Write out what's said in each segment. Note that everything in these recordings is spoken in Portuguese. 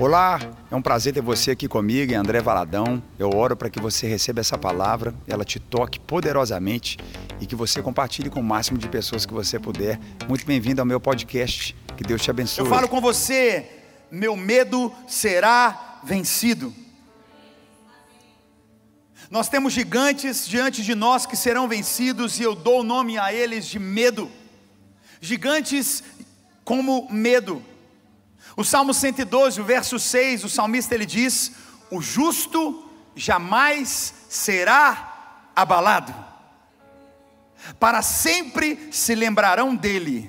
Olá, é um prazer ter você aqui comigo, André Valadão. Eu oro para que você receba essa palavra, ela te toque poderosamente e que você compartilhe com o máximo de pessoas que você puder. Muito bem-vindo ao meu podcast. Que Deus te abençoe. Eu falo com você, meu medo será vencido. Nós temos gigantes diante de nós que serão vencidos e eu dou o nome a eles de medo. Gigantes como medo. O Salmo 112, o verso 6, o salmista ele diz: O justo jamais será abalado, para sempre se lembrarão dele,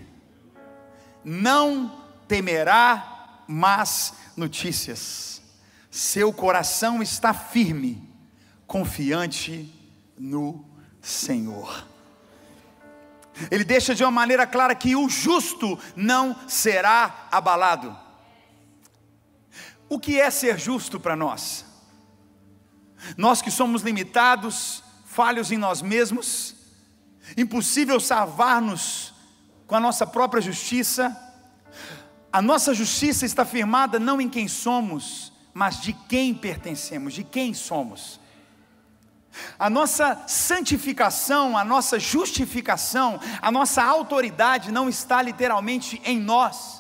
não temerá más notícias, seu coração está firme, confiante no Senhor. Ele deixa de uma maneira clara que o justo não será abalado. O que é ser justo para nós? Nós que somos limitados, falhos em nós mesmos, impossível salvar-nos com a nossa própria justiça, a nossa justiça está firmada não em quem somos, mas de quem pertencemos, de quem somos. A nossa santificação, a nossa justificação, a nossa autoridade não está literalmente em nós,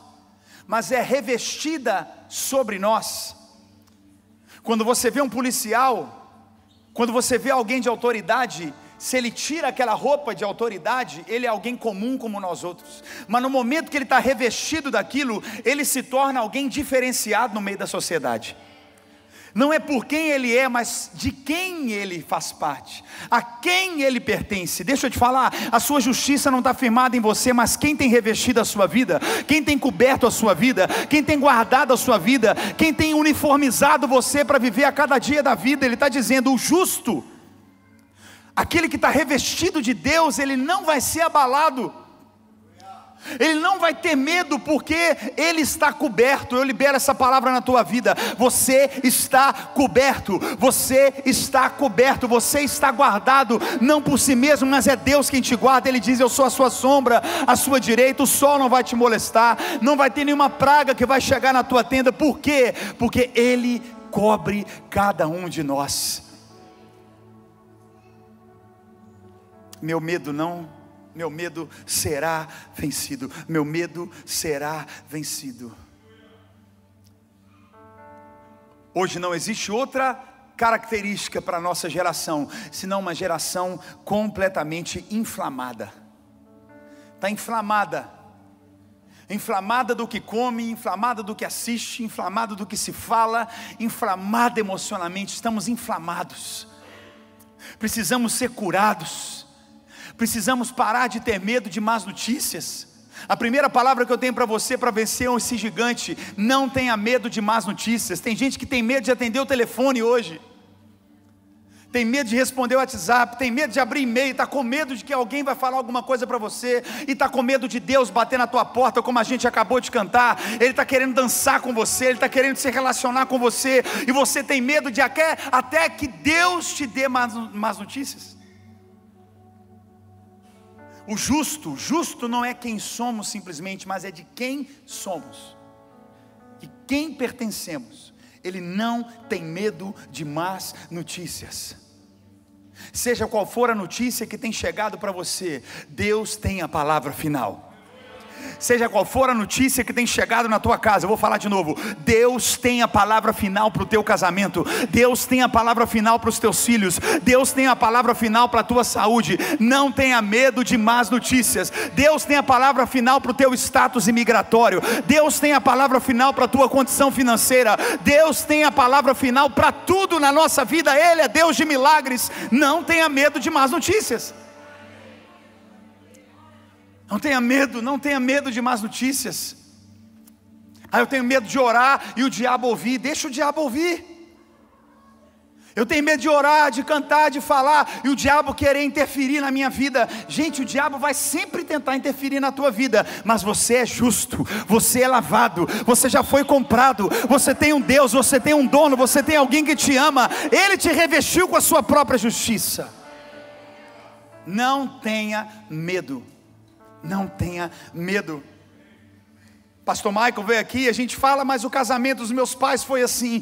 mas é revestida sobre nós. Quando você vê um policial, quando você vê alguém de autoridade, se ele tira aquela roupa de autoridade, ele é alguém comum como nós outros. Mas no momento que ele está revestido daquilo, ele se torna alguém diferenciado no meio da sociedade. Não é por quem ele é, mas de quem ele faz parte, a quem ele pertence. Deixa eu te falar, a sua justiça não está firmada em você, mas quem tem revestido a sua vida, quem tem coberto a sua vida, quem tem guardado a sua vida, quem tem uniformizado você para viver a cada dia da vida, ele está dizendo: o justo, aquele que está revestido de Deus, ele não vai ser abalado ele não vai ter medo porque ele está coberto. Eu libero essa palavra na tua vida. Você está coberto, você está coberto, você está guardado, não por si mesmo, mas é Deus quem te guarda. Ele diz: Eu sou a sua sombra, a sua direita, o sol não vai te molestar, não vai ter nenhuma praga que vai chegar na tua tenda. Por quê? Porque Ele cobre cada um de nós. Meu medo não meu medo será vencido, meu medo será vencido. Hoje não existe outra característica para a nossa geração, senão uma geração completamente inflamada. Está inflamada. Inflamada do que come, inflamada do que assiste, inflamada do que se fala, inflamada emocionalmente, estamos inflamados. Precisamos ser curados Precisamos parar de ter medo de más notícias. A primeira palavra que eu tenho para você para vencer esse gigante, não tenha medo de más notícias. Tem gente que tem medo de atender o telefone hoje. Tem medo de responder o WhatsApp, tem medo de abrir e-mail, está com medo de que alguém vai falar alguma coisa para você, e está com medo de Deus bater na tua porta, como a gente acabou de cantar. Ele está querendo dançar com você, ele está querendo se relacionar com você, e você tem medo de até, até que Deus te dê más, más notícias. O justo, justo não é quem somos simplesmente, mas é de quem somos, de quem pertencemos. Ele não tem medo de más notícias. Seja qual for a notícia que tem chegado para você, Deus tem a palavra final seja qual for a notícia que tem chegado na tua casa, eu vou falar de novo: Deus tem a palavra final para o teu casamento, Deus tem a palavra final para os teus filhos, Deus tem a palavra final para a tua saúde. Não tenha medo de más notícias, Deus tem a palavra final para o teu status imigratório, Deus tem a palavra final para a tua condição financeira, Deus tem a palavra final para tudo na nossa vida, Ele é Deus de milagres. Não tenha medo de más notícias. Não tenha medo, não tenha medo de más notícias. Ah, eu tenho medo de orar e o diabo ouvir. Deixa o diabo ouvir. Eu tenho medo de orar, de cantar, de falar e o diabo querer interferir na minha vida. Gente, o diabo vai sempre tentar interferir na tua vida, mas você é justo, você é lavado, você já foi comprado, você tem um Deus, você tem um dono, você tem alguém que te ama. Ele te revestiu com a sua própria justiça. Não tenha medo. Não tenha medo. Pastor Michael veio aqui, a gente fala, mas o casamento dos meus pais foi assim.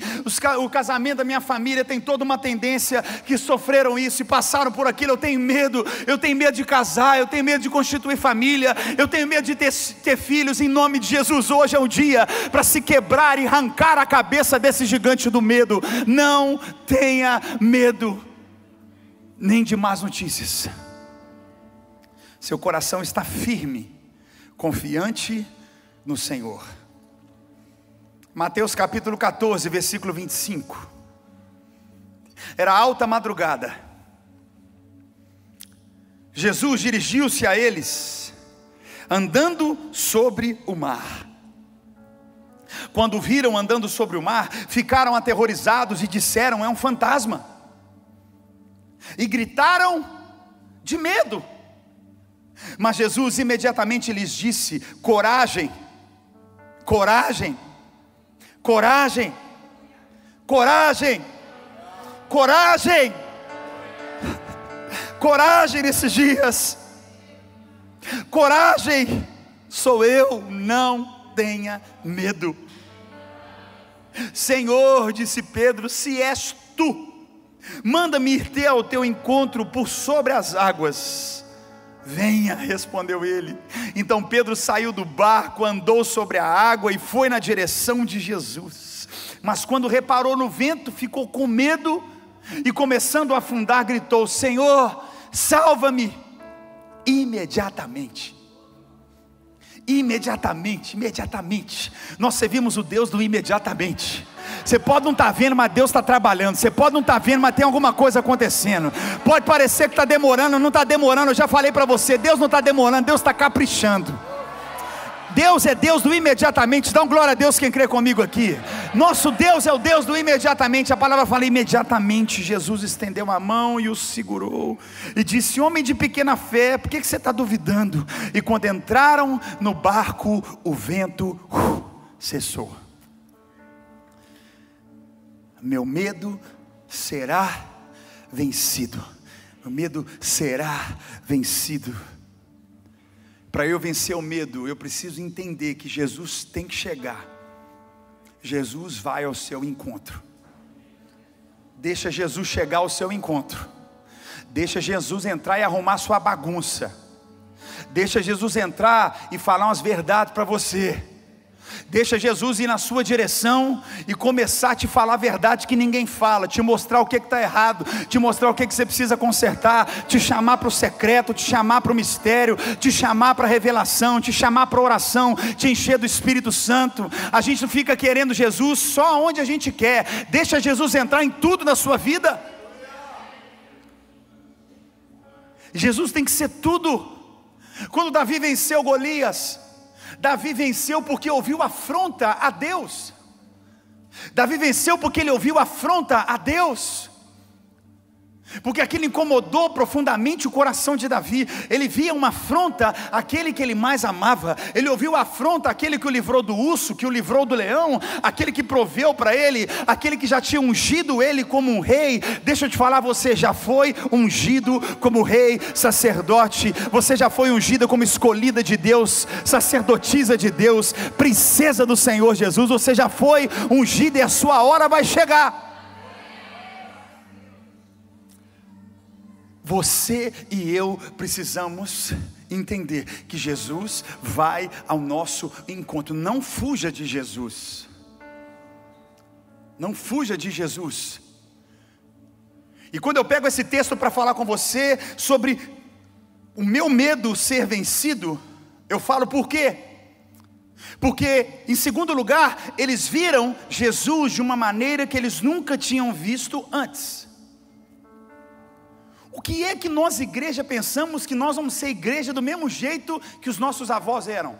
o casamento da minha família tem toda uma tendência que sofreram isso e passaram por aquilo. Eu tenho medo, eu tenho medo de casar, eu tenho medo de constituir família, eu tenho medo de ter, ter filhos. Em nome de Jesus, hoje é o dia para se quebrar e arrancar a cabeça desse gigante do medo. Não tenha medo, nem de más notícias. Seu coração está firme, confiante no Senhor. Mateus capítulo 14, versículo 25. Era alta madrugada. Jesus dirigiu-se a eles, andando sobre o mar. Quando viram andando sobre o mar, ficaram aterrorizados e disseram: É um fantasma. E gritaram de medo. Mas Jesus imediatamente lhes disse: Coragem Coragem, coragem, coragem, coragem, coragem nesses dias, coragem, sou eu, não tenha medo. Senhor, disse Pedro, se és tu, manda-me ir ter ao teu encontro por sobre as águas. Venha, respondeu ele. Então Pedro saiu do barco, andou sobre a água e foi na direção de Jesus. Mas quando reparou no vento, ficou com medo e, começando a afundar, gritou: Senhor, salva-me! Imediatamente imediatamente, imediatamente. Nós servimos o Deus do imediatamente. Você pode não estar tá vendo, mas Deus está trabalhando. Você pode não estar tá vendo, mas tem alguma coisa acontecendo. Pode parecer que está demorando, não está demorando. Eu já falei para você: Deus não está demorando, Deus está caprichando. Deus é Deus do imediatamente. Dá um glória a Deus quem crê comigo aqui. Nosso Deus é o Deus do imediatamente. A palavra fala imediatamente. Jesus estendeu a mão e o segurou e disse: Homem de pequena fé, por que, que você está duvidando? E quando entraram no barco, o vento uh, cessou meu medo será vencido. Meu medo será vencido. Para eu vencer o medo, eu preciso entender que Jesus tem que chegar. Jesus vai ao seu encontro. Deixa Jesus chegar ao seu encontro. Deixa Jesus entrar e arrumar sua bagunça. Deixa Jesus entrar e falar umas verdades para você. Deixa Jesus ir na sua direção e começar a te falar a verdade que ninguém fala, te mostrar o que está errado, te mostrar o que, que você precisa consertar, te chamar para o secreto, te chamar para o mistério, te chamar para a revelação, te chamar para a oração, te encher do Espírito Santo. A gente não fica querendo Jesus só onde a gente quer, deixa Jesus entrar em tudo na sua vida. Jesus tem que ser tudo. Quando Davi venceu Golias, Davi venceu porque ouviu afronta a Deus. Davi venceu porque ele ouviu afronta a Deus porque aquilo incomodou profundamente o coração de Davi. Ele via uma afronta àquele que ele mais amava. Ele ouviu a afronta àquele que o livrou do urso, que o livrou do leão, aquele que proveu para ele, aquele que já tinha ungido ele como um rei. Deixa eu te falar, você já foi ungido como rei, sacerdote. Você já foi ungida como escolhida de Deus, sacerdotisa de Deus, princesa do Senhor Jesus. Você já foi ungida e a sua hora vai chegar. Você e eu precisamos entender que Jesus vai ao nosso encontro. Não fuja de Jesus. Não fuja de Jesus. E quando eu pego esse texto para falar com você sobre o meu medo ser vencido, eu falo por quê? Porque, em segundo lugar, eles viram Jesus de uma maneira que eles nunca tinham visto antes. O que é que nós, igreja, pensamos que nós vamos ser igreja do mesmo jeito que os nossos avós eram?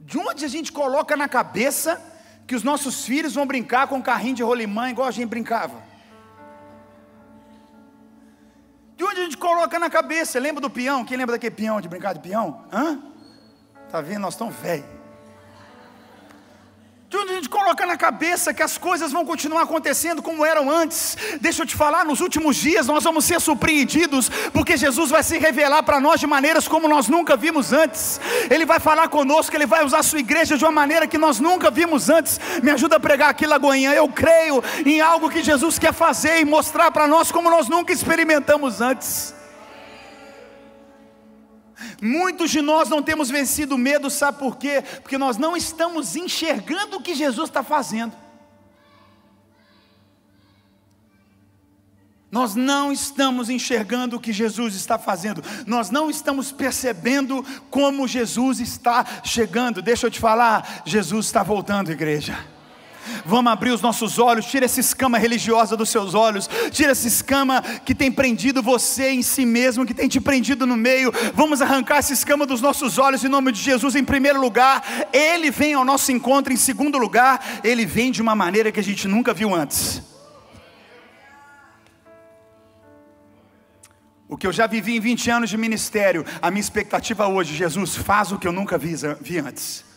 De onde a gente coloca na cabeça que os nossos filhos vão brincar com um carrinho de rolimã igual a gente brincava? De onde a gente coloca na cabeça? Lembra do peão? Quem lembra daquele peão, de brincar de peão? Hã? Tá vendo? Nós estamos velhos. Onde a gente te coloca na cabeça que as coisas vão continuar acontecendo como eram antes. Deixa eu te falar, nos últimos dias nós vamos ser surpreendidos, porque Jesus vai se revelar para nós de maneiras como nós nunca vimos antes. Ele vai falar conosco, ele vai usar a sua igreja de uma maneira que nós nunca vimos antes. Me ajuda a pregar aqui, Lagoinha. Eu creio em algo que Jesus quer fazer e mostrar para nós como nós nunca experimentamos antes. Muitos de nós não temos vencido o medo, sabe por quê? Porque nós não estamos enxergando o que Jesus está fazendo. Nós não estamos enxergando o que Jesus está fazendo, nós não estamos percebendo como Jesus está chegando. Deixa eu te falar, Jesus está voltando, igreja. Vamos abrir os nossos olhos, tira essa escama religiosa dos seus olhos, tira essa escama que tem prendido você em si mesmo, que tem te prendido no meio. Vamos arrancar essa escama dos nossos olhos em nome de Jesus, em primeiro lugar. Ele vem ao nosso encontro, em segundo lugar, ele vem de uma maneira que a gente nunca viu antes. O que eu já vivi em 20 anos de ministério, a minha expectativa hoje, Jesus, faz o que eu nunca vi, vi antes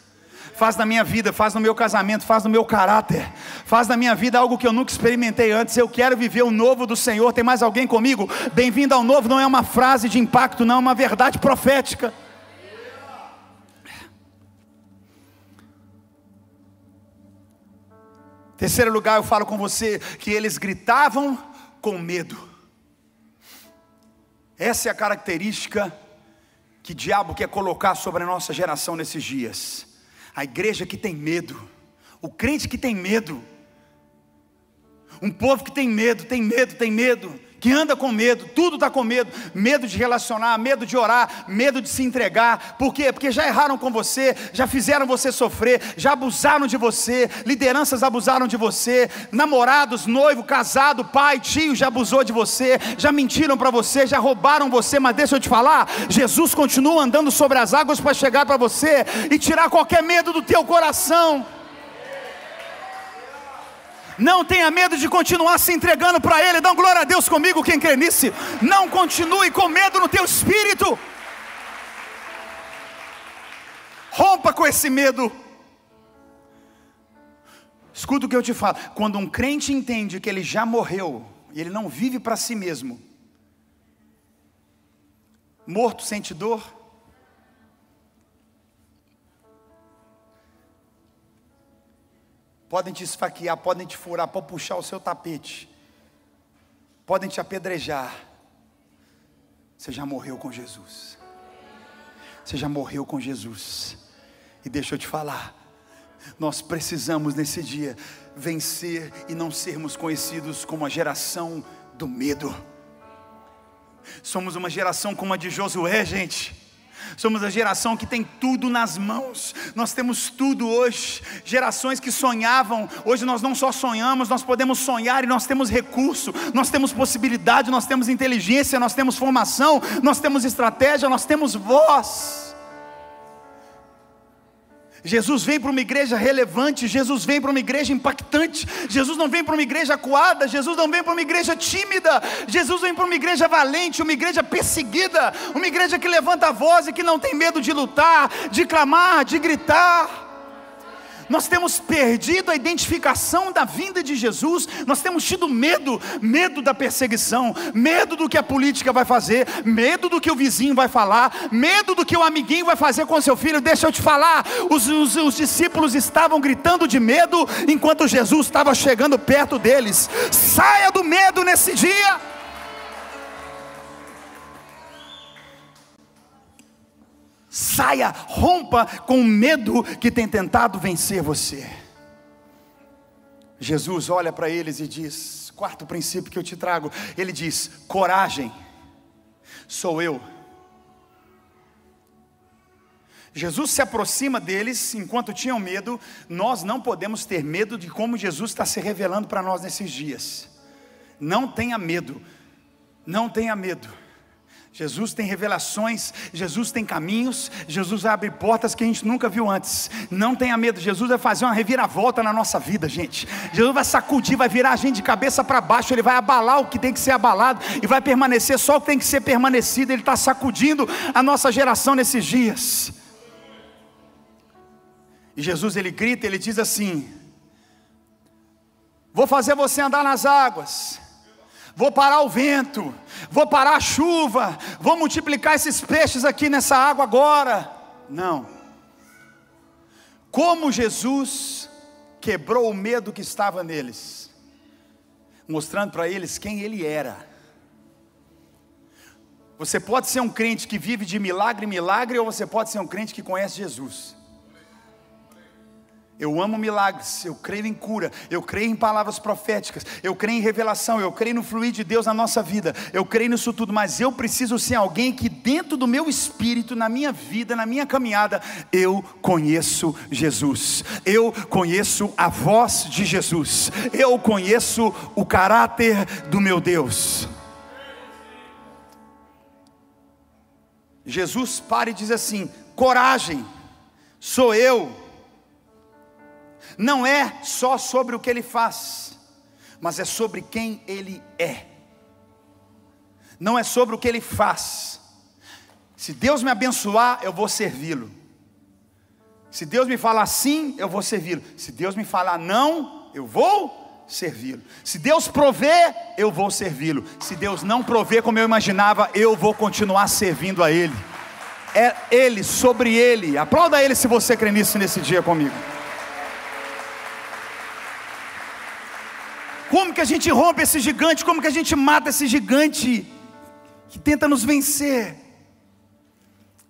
faz na minha vida, faz no meu casamento, faz no meu caráter, faz na minha vida algo que eu nunca experimentei antes. Eu quero viver o novo do Senhor. Tem mais alguém comigo? Bem-vindo ao novo não é uma frase de impacto, não, é uma verdade profética. Terceiro lugar, eu falo com você que eles gritavam com medo. Essa é a característica que o diabo quer colocar sobre a nossa geração nesses dias. A igreja que tem medo, o crente que tem medo, um povo que tem medo, tem medo, tem medo, que anda com medo, tudo está com medo, medo de relacionar, medo de orar, medo de se entregar, por quê? Porque já erraram com você, já fizeram você sofrer, já abusaram de você, lideranças abusaram de você, namorados, noivo, casado, pai, tio já abusou de você, já mentiram para você, já roubaram você, mas deixa eu te falar, Jesus continua andando sobre as águas para chegar para você e tirar qualquer medo do teu coração. Não tenha medo de continuar se entregando para Ele. Dá glória a Deus comigo, quem crê nisso. Não continue com medo no teu espírito. Rompa com esse medo. Escuta o que eu te falo. Quando um crente entende que ele já morreu e ele não vive para si mesmo, morto sente dor, podem te esfaquear, podem te furar, podem puxar o seu tapete, podem te apedrejar. Você já morreu com Jesus. Você já morreu com Jesus. E deixa eu te falar, nós precisamos nesse dia vencer e não sermos conhecidos como a geração do medo. Somos uma geração como a de Josué, gente Somos a geração que tem tudo nas mãos. Nós temos tudo hoje. Gerações que sonhavam, hoje nós não só sonhamos, nós podemos sonhar e nós temos recurso, nós temos possibilidade, nós temos inteligência, nós temos formação, nós temos estratégia, nós temos voz. Jesus vem para uma igreja relevante, Jesus vem para uma igreja impactante, Jesus não vem para uma igreja acuada, Jesus não vem para uma igreja tímida, Jesus vem para uma igreja valente, uma igreja perseguida, uma igreja que levanta a voz e que não tem medo de lutar, de clamar, de gritar. Nós temos perdido a identificação da vinda de Jesus, nós temos tido medo, medo da perseguição, medo do que a política vai fazer, medo do que o vizinho vai falar, medo do que o amiguinho vai fazer com seu filho. Deixa eu te falar, os, os, os discípulos estavam gritando de medo enquanto Jesus estava chegando perto deles. Saia do medo nesse dia. Saia, rompa com o medo que tem tentado vencer você. Jesus olha para eles e diz: quarto princípio que eu te trago, ele diz: coragem, sou eu. Jesus se aproxima deles enquanto tinham medo, nós não podemos ter medo de como Jesus está se revelando para nós nesses dias. Não tenha medo, não tenha medo. Jesus tem revelações, Jesus tem caminhos, Jesus abre portas que a gente nunca viu antes. Não tenha medo, Jesus vai fazer uma reviravolta na nossa vida, gente. Jesus vai sacudir, vai virar a gente de cabeça para baixo, ele vai abalar o que tem que ser abalado e vai permanecer só o que tem que ser permanecido. Ele está sacudindo a nossa geração nesses dias. E Jesus ele grita, ele diz assim: vou fazer você andar nas águas, vou parar o vento, vou parar a chuva, vou multiplicar esses peixes aqui nessa água agora. Não. Como Jesus quebrou o medo que estava neles, mostrando para eles quem ele era. Você pode ser um crente que vive de milagre em milagre, ou você pode ser um crente que conhece Jesus. Eu amo milagres, eu creio em cura, eu creio em palavras proféticas, eu creio em revelação, eu creio no fluir de Deus na nossa vida, eu creio nisso tudo, mas eu preciso ser alguém que, dentro do meu espírito, na minha vida, na minha caminhada, eu conheço Jesus, eu conheço a voz de Jesus, eu conheço o caráter do meu Deus. Jesus para e diz assim: coragem, sou eu. Não é só sobre o que ele faz, mas é sobre quem ele é. Não é sobre o que ele faz. Se Deus me abençoar, eu vou servi-lo. Se Deus me falar sim, eu vou servi-lo. Se Deus me falar não, eu vou servi-lo. Se Deus prover, eu vou servi-lo. Se Deus não prover como eu imaginava, eu vou continuar servindo a Ele. É Ele, sobre Ele. Aplauda Ele se você crê nisso nesse dia comigo. Que a gente rompe esse gigante? Como que a gente mata esse gigante que tenta nos vencer?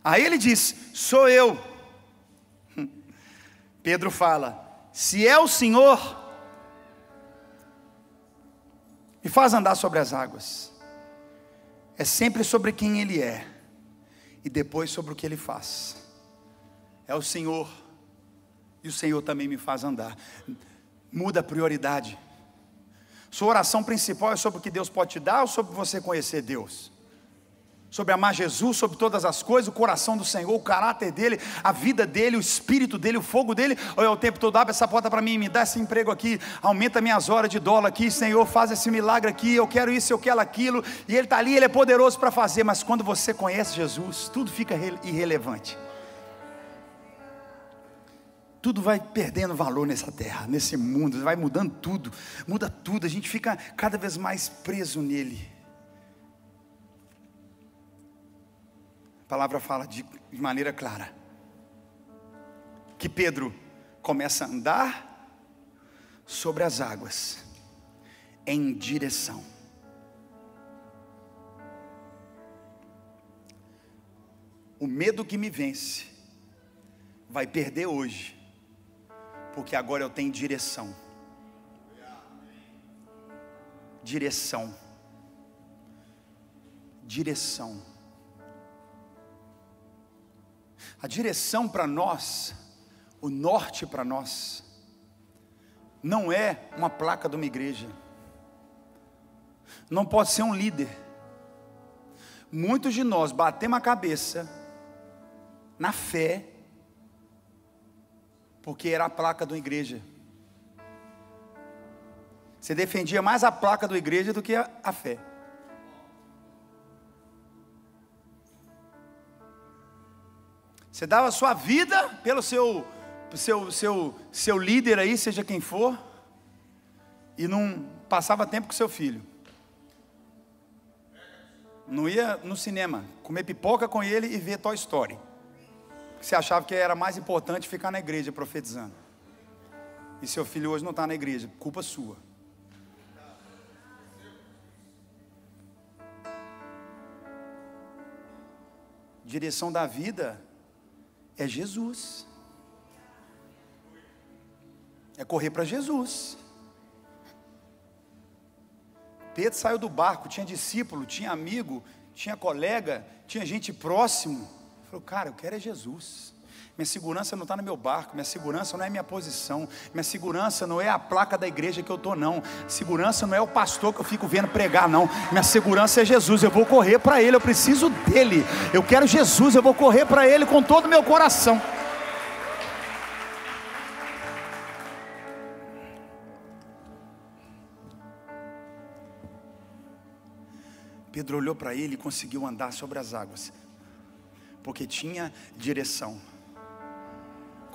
Aí ele diz: Sou eu. Pedro fala: Se é o Senhor, me faz andar sobre as águas. É sempre sobre quem Ele é, e depois sobre o que Ele faz. É o Senhor, e o Senhor também me faz andar. Muda a prioridade. Sua oração principal é sobre o que Deus pode te dar ou sobre você conhecer Deus? Sobre amar Jesus sobre todas as coisas, o coração do Senhor, o caráter dele, a vida dele, o espírito dele, o fogo dele, ou é o tempo todo, abre essa porta para mim, me dá esse emprego aqui, aumenta minhas horas de dólar aqui, Senhor, faz esse milagre aqui, eu quero isso, eu quero aquilo, e ele está ali, ele é poderoso para fazer, mas quando você conhece Jesus, tudo fica irrelevante tudo vai perdendo valor nessa terra, nesse mundo, vai mudando tudo, muda tudo, a gente fica cada vez mais preso nele. A palavra fala de, de maneira clara que Pedro começa a andar sobre as águas em direção. O medo que me vence vai perder hoje porque agora eu tenho direção. Direção. Direção. A direção para nós, o norte para nós, não é uma placa de uma igreja, não pode ser um líder. Muitos de nós batemos a cabeça na fé, porque era a placa uma igreja. Você defendia mais a placa da igreja do que a, a fé. Você dava a sua vida pelo seu, seu, seu, seu líder aí, seja quem for, e não passava tempo com seu filho. Não ia no cinema, comer pipoca com ele e ver Toy Story. Você achava que era mais importante ficar na igreja profetizando. E seu filho hoje não está na igreja, culpa sua. Direção da vida é Jesus. É correr para Jesus. Pedro saiu do barco, tinha discípulo, tinha amigo, tinha colega, tinha gente próximo. Falou, cara, eu quero é Jesus. Minha segurança não está no meu barco, minha segurança não é minha posição, minha segurança não é a placa da igreja que eu estou, não. Segurança não é o pastor que eu fico vendo pregar, não. Minha segurança é Jesus, eu vou correr para Ele, eu preciso dele. Eu quero Jesus, eu vou correr para Ele com todo o meu coração. Pedro olhou para ele e conseguiu andar sobre as águas porque tinha direção.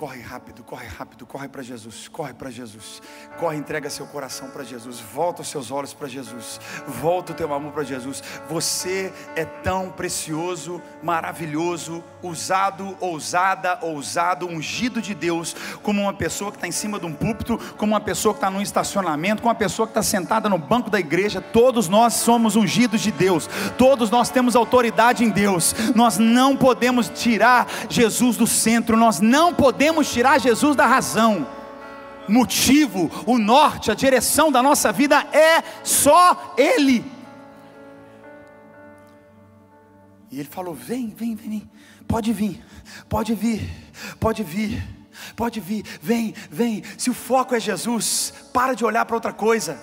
Corre rápido, corre rápido, corre para Jesus, corre para Jesus, corre, entrega seu coração para Jesus, volta os seus olhos para Jesus, volta o teu amor para Jesus. Você é tão precioso, maravilhoso, usado, ousada, ousado, ungido de Deus, como uma pessoa que está em cima de um púlpito, como uma pessoa que está num estacionamento, como uma pessoa que está sentada no banco da igreja. Todos nós somos ungidos de Deus, todos nós temos autoridade em Deus. Nós não podemos tirar Jesus do centro, nós não podemos podemos tirar Jesus da razão. Motivo, o norte, a direção da nossa vida é só Ele. E ele falou: Vem, vem, vem, pode vir, pode vir, pode vir, pode vir, vem, vem. Se o foco é Jesus, para de olhar para outra coisa.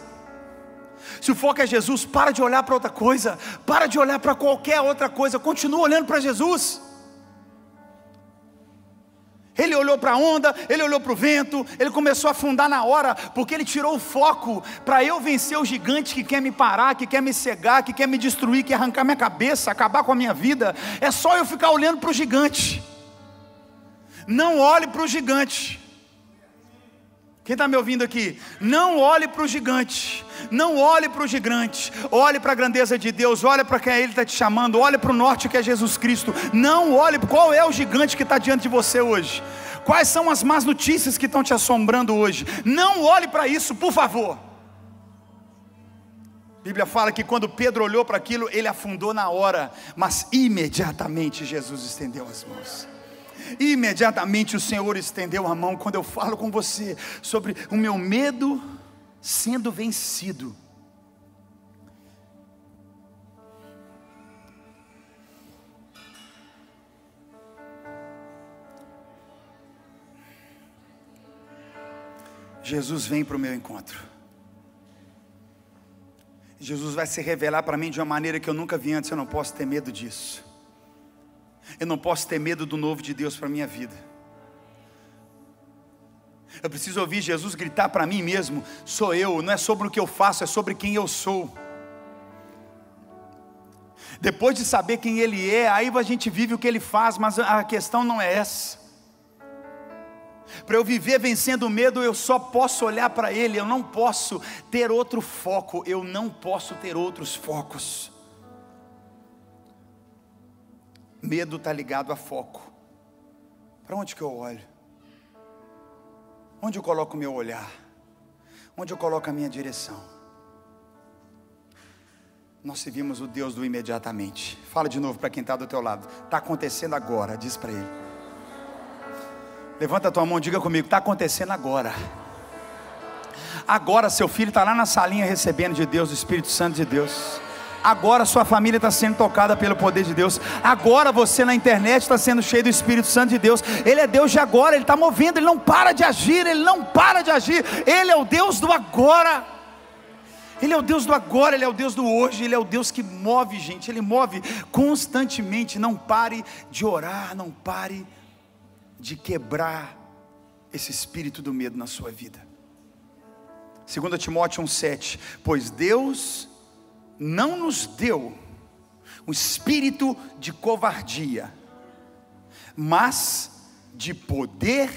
Se o foco é Jesus, para de olhar para outra coisa, para de olhar para qualquer outra coisa, continua olhando para Jesus. Ele olhou para a onda, ele olhou para o vento, ele começou a afundar na hora, porque ele tirou o foco para eu vencer o gigante que quer me parar, que quer me cegar, que quer me destruir, que quer arrancar minha cabeça, acabar com a minha vida. É só eu ficar olhando para o gigante. Não olhe para o gigante. Quem está me ouvindo aqui? Não olhe para o gigante, não olhe para o gigante, olhe para a grandeza de Deus, olhe para quem Ele está te chamando, olhe para o norte que é Jesus Cristo. Não olhe qual é o gigante que está diante de você hoje, quais são as más notícias que estão te assombrando hoje. Não olhe para isso, por favor. A Bíblia fala que quando Pedro olhou para aquilo, ele afundou na hora, mas imediatamente Jesus estendeu as mãos. Imediatamente o Senhor estendeu a mão quando eu falo com você sobre o meu medo sendo vencido. Jesus vem para o meu encontro. Jesus vai se revelar para mim de uma maneira que eu nunca vi antes, eu não posso ter medo disso. Eu não posso ter medo do novo de Deus para minha vida. Eu preciso ouvir Jesus gritar para mim mesmo: sou eu, não é sobre o que eu faço, é sobre quem eu sou. Depois de saber quem Ele é, aí a gente vive o que Ele faz, mas a questão não é essa. Para eu viver vencendo o medo, eu só posso olhar para Ele, eu não posso ter outro foco, eu não posso ter outros focos. Medo está ligado a foco. Para onde que eu olho? Onde eu coloco o meu olhar? Onde eu coloco a minha direção? Nós servimos o Deus do imediatamente. Fala de novo para quem está do teu lado. Está acontecendo agora, diz para ele. Levanta a tua mão, diga comigo, está acontecendo agora. Agora seu filho está lá na salinha recebendo de Deus, o Espírito Santo de Deus. Agora sua família está sendo tocada pelo poder de Deus. Agora você na internet está sendo cheio do Espírito Santo de Deus. Ele é Deus de agora, Ele está movendo, Ele não para de agir, Ele não para de agir. Ele é o Deus do agora. Ele é o Deus do agora, Ele é o Deus do hoje, Ele é o Deus que move, gente. Ele move constantemente. Não pare de orar, não pare de quebrar esse espírito do medo na sua vida. 2 Timóteo 1,7: Pois Deus não nos deu um espírito de covardia, mas de poder,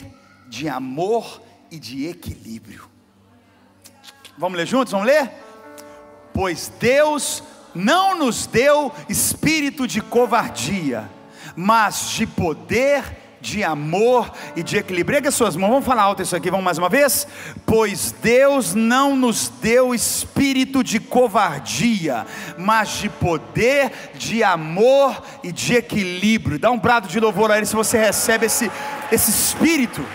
de amor e de equilíbrio. Vamos ler juntos? Vamos ler? Pois Deus não nos deu espírito de covardia, mas de poder, de amor e de equilíbrio. Ergue as suas mãos, vamos falar alto isso aqui, vamos mais uma vez? Pois Deus não nos deu espírito de covardia, mas de poder, de amor e de equilíbrio. Dá um brado de louvor a Ele se você recebe esse, esse espírito.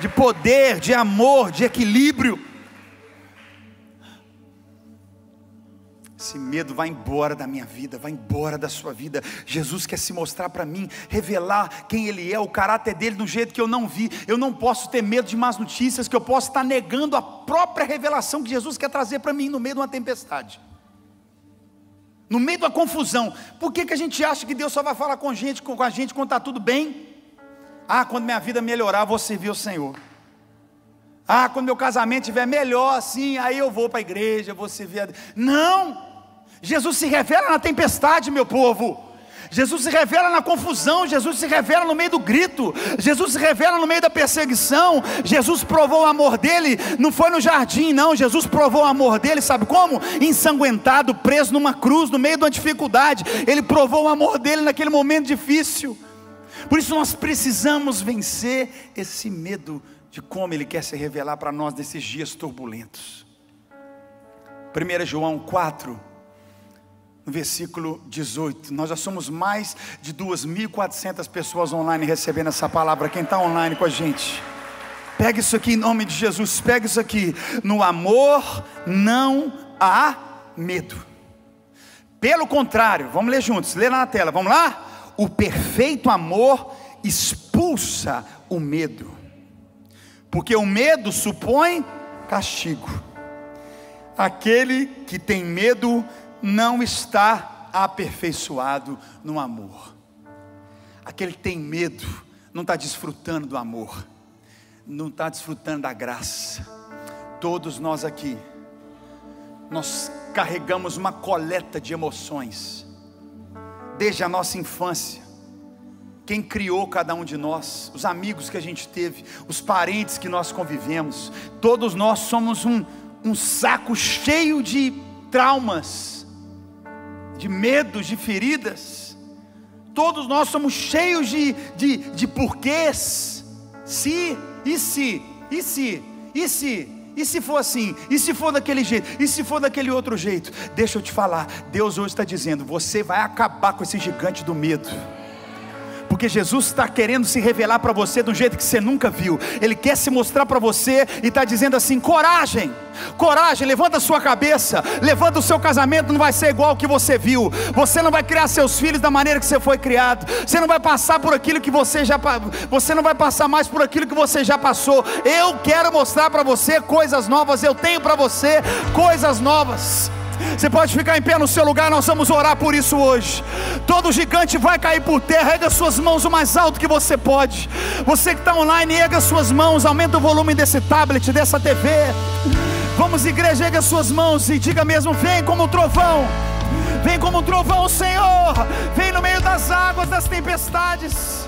De poder, de amor, de equilíbrio. Esse medo vai embora da minha vida, vai embora da sua vida. Jesus quer se mostrar para mim, revelar quem Ele é, o caráter dele do jeito que eu não vi. Eu não posso ter medo de más notícias, que eu posso estar negando a própria revelação que Jesus quer trazer para mim no meio de uma tempestade. No meio de uma confusão. Por que, que a gente acha que Deus só vai falar com a gente, com a gente quando está tudo bem? Ah, quando minha vida melhorar, vou servir o Senhor. Ah, quando meu casamento estiver melhor assim, aí eu vou para a igreja, vou servir a Deus. Não! Jesus se revela na tempestade, meu povo. Jesus se revela na confusão, Jesus se revela no meio do grito, Jesus se revela no meio da perseguição. Jesus provou o amor dele, não foi no jardim, não. Jesus provou o amor dele, sabe como? Ensanguentado, preso numa cruz, no meio de uma dificuldade. Ele provou o amor dele naquele momento difícil. Por isso nós precisamos vencer esse medo de como Ele quer se revelar para nós nesses dias turbulentos. 1 João 4, no versículo 18. Nós já somos mais de 2.400 pessoas online recebendo essa palavra. Quem está online com a gente? Pega isso aqui em nome de Jesus. Pega isso aqui. No amor não há medo. Pelo contrário, vamos ler juntos. Lê na tela. Vamos lá? O perfeito amor expulsa o medo. Porque o medo supõe castigo. Aquele que tem medo não está aperfeiçoado no amor. Aquele que tem medo não está desfrutando do amor, não está desfrutando da graça. Todos nós aqui, nós carregamos uma coleta de emoções, desde a nossa infância. Quem criou cada um de nós, os amigos que a gente teve, os parentes que nós convivemos, todos nós somos um, um saco cheio de traumas, de medos, de feridas. Todos nós somos cheios de, de, de porquês. Se, e se, e se, e se, e se for assim? E se for daquele jeito? E se for daquele outro jeito? Deixa eu te falar, Deus hoje está dizendo: você vai acabar com esse gigante do medo porque Jesus está querendo se revelar para você do jeito que você nunca viu. Ele quer se mostrar para você e está dizendo assim: coragem, coragem, levanta a sua cabeça, levanta o seu casamento, não vai ser igual ao que você viu. Você não vai criar seus filhos da maneira que você foi criado. Você não vai passar por aquilo que você já você não vai passar mais por aquilo que você já passou. Eu quero mostrar para você coisas novas. Eu tenho para você coisas novas. Você pode ficar em pé no seu lugar, nós vamos orar por isso hoje. Todo gigante vai cair por terra, erga suas mãos o mais alto que você pode. Você que está online, erga suas mãos, aumenta o volume desse tablet, dessa TV. Vamos, igreja, erga suas mãos e diga mesmo: vem como um trovão, vem como um trovão, Senhor, vem no meio das águas, das tempestades.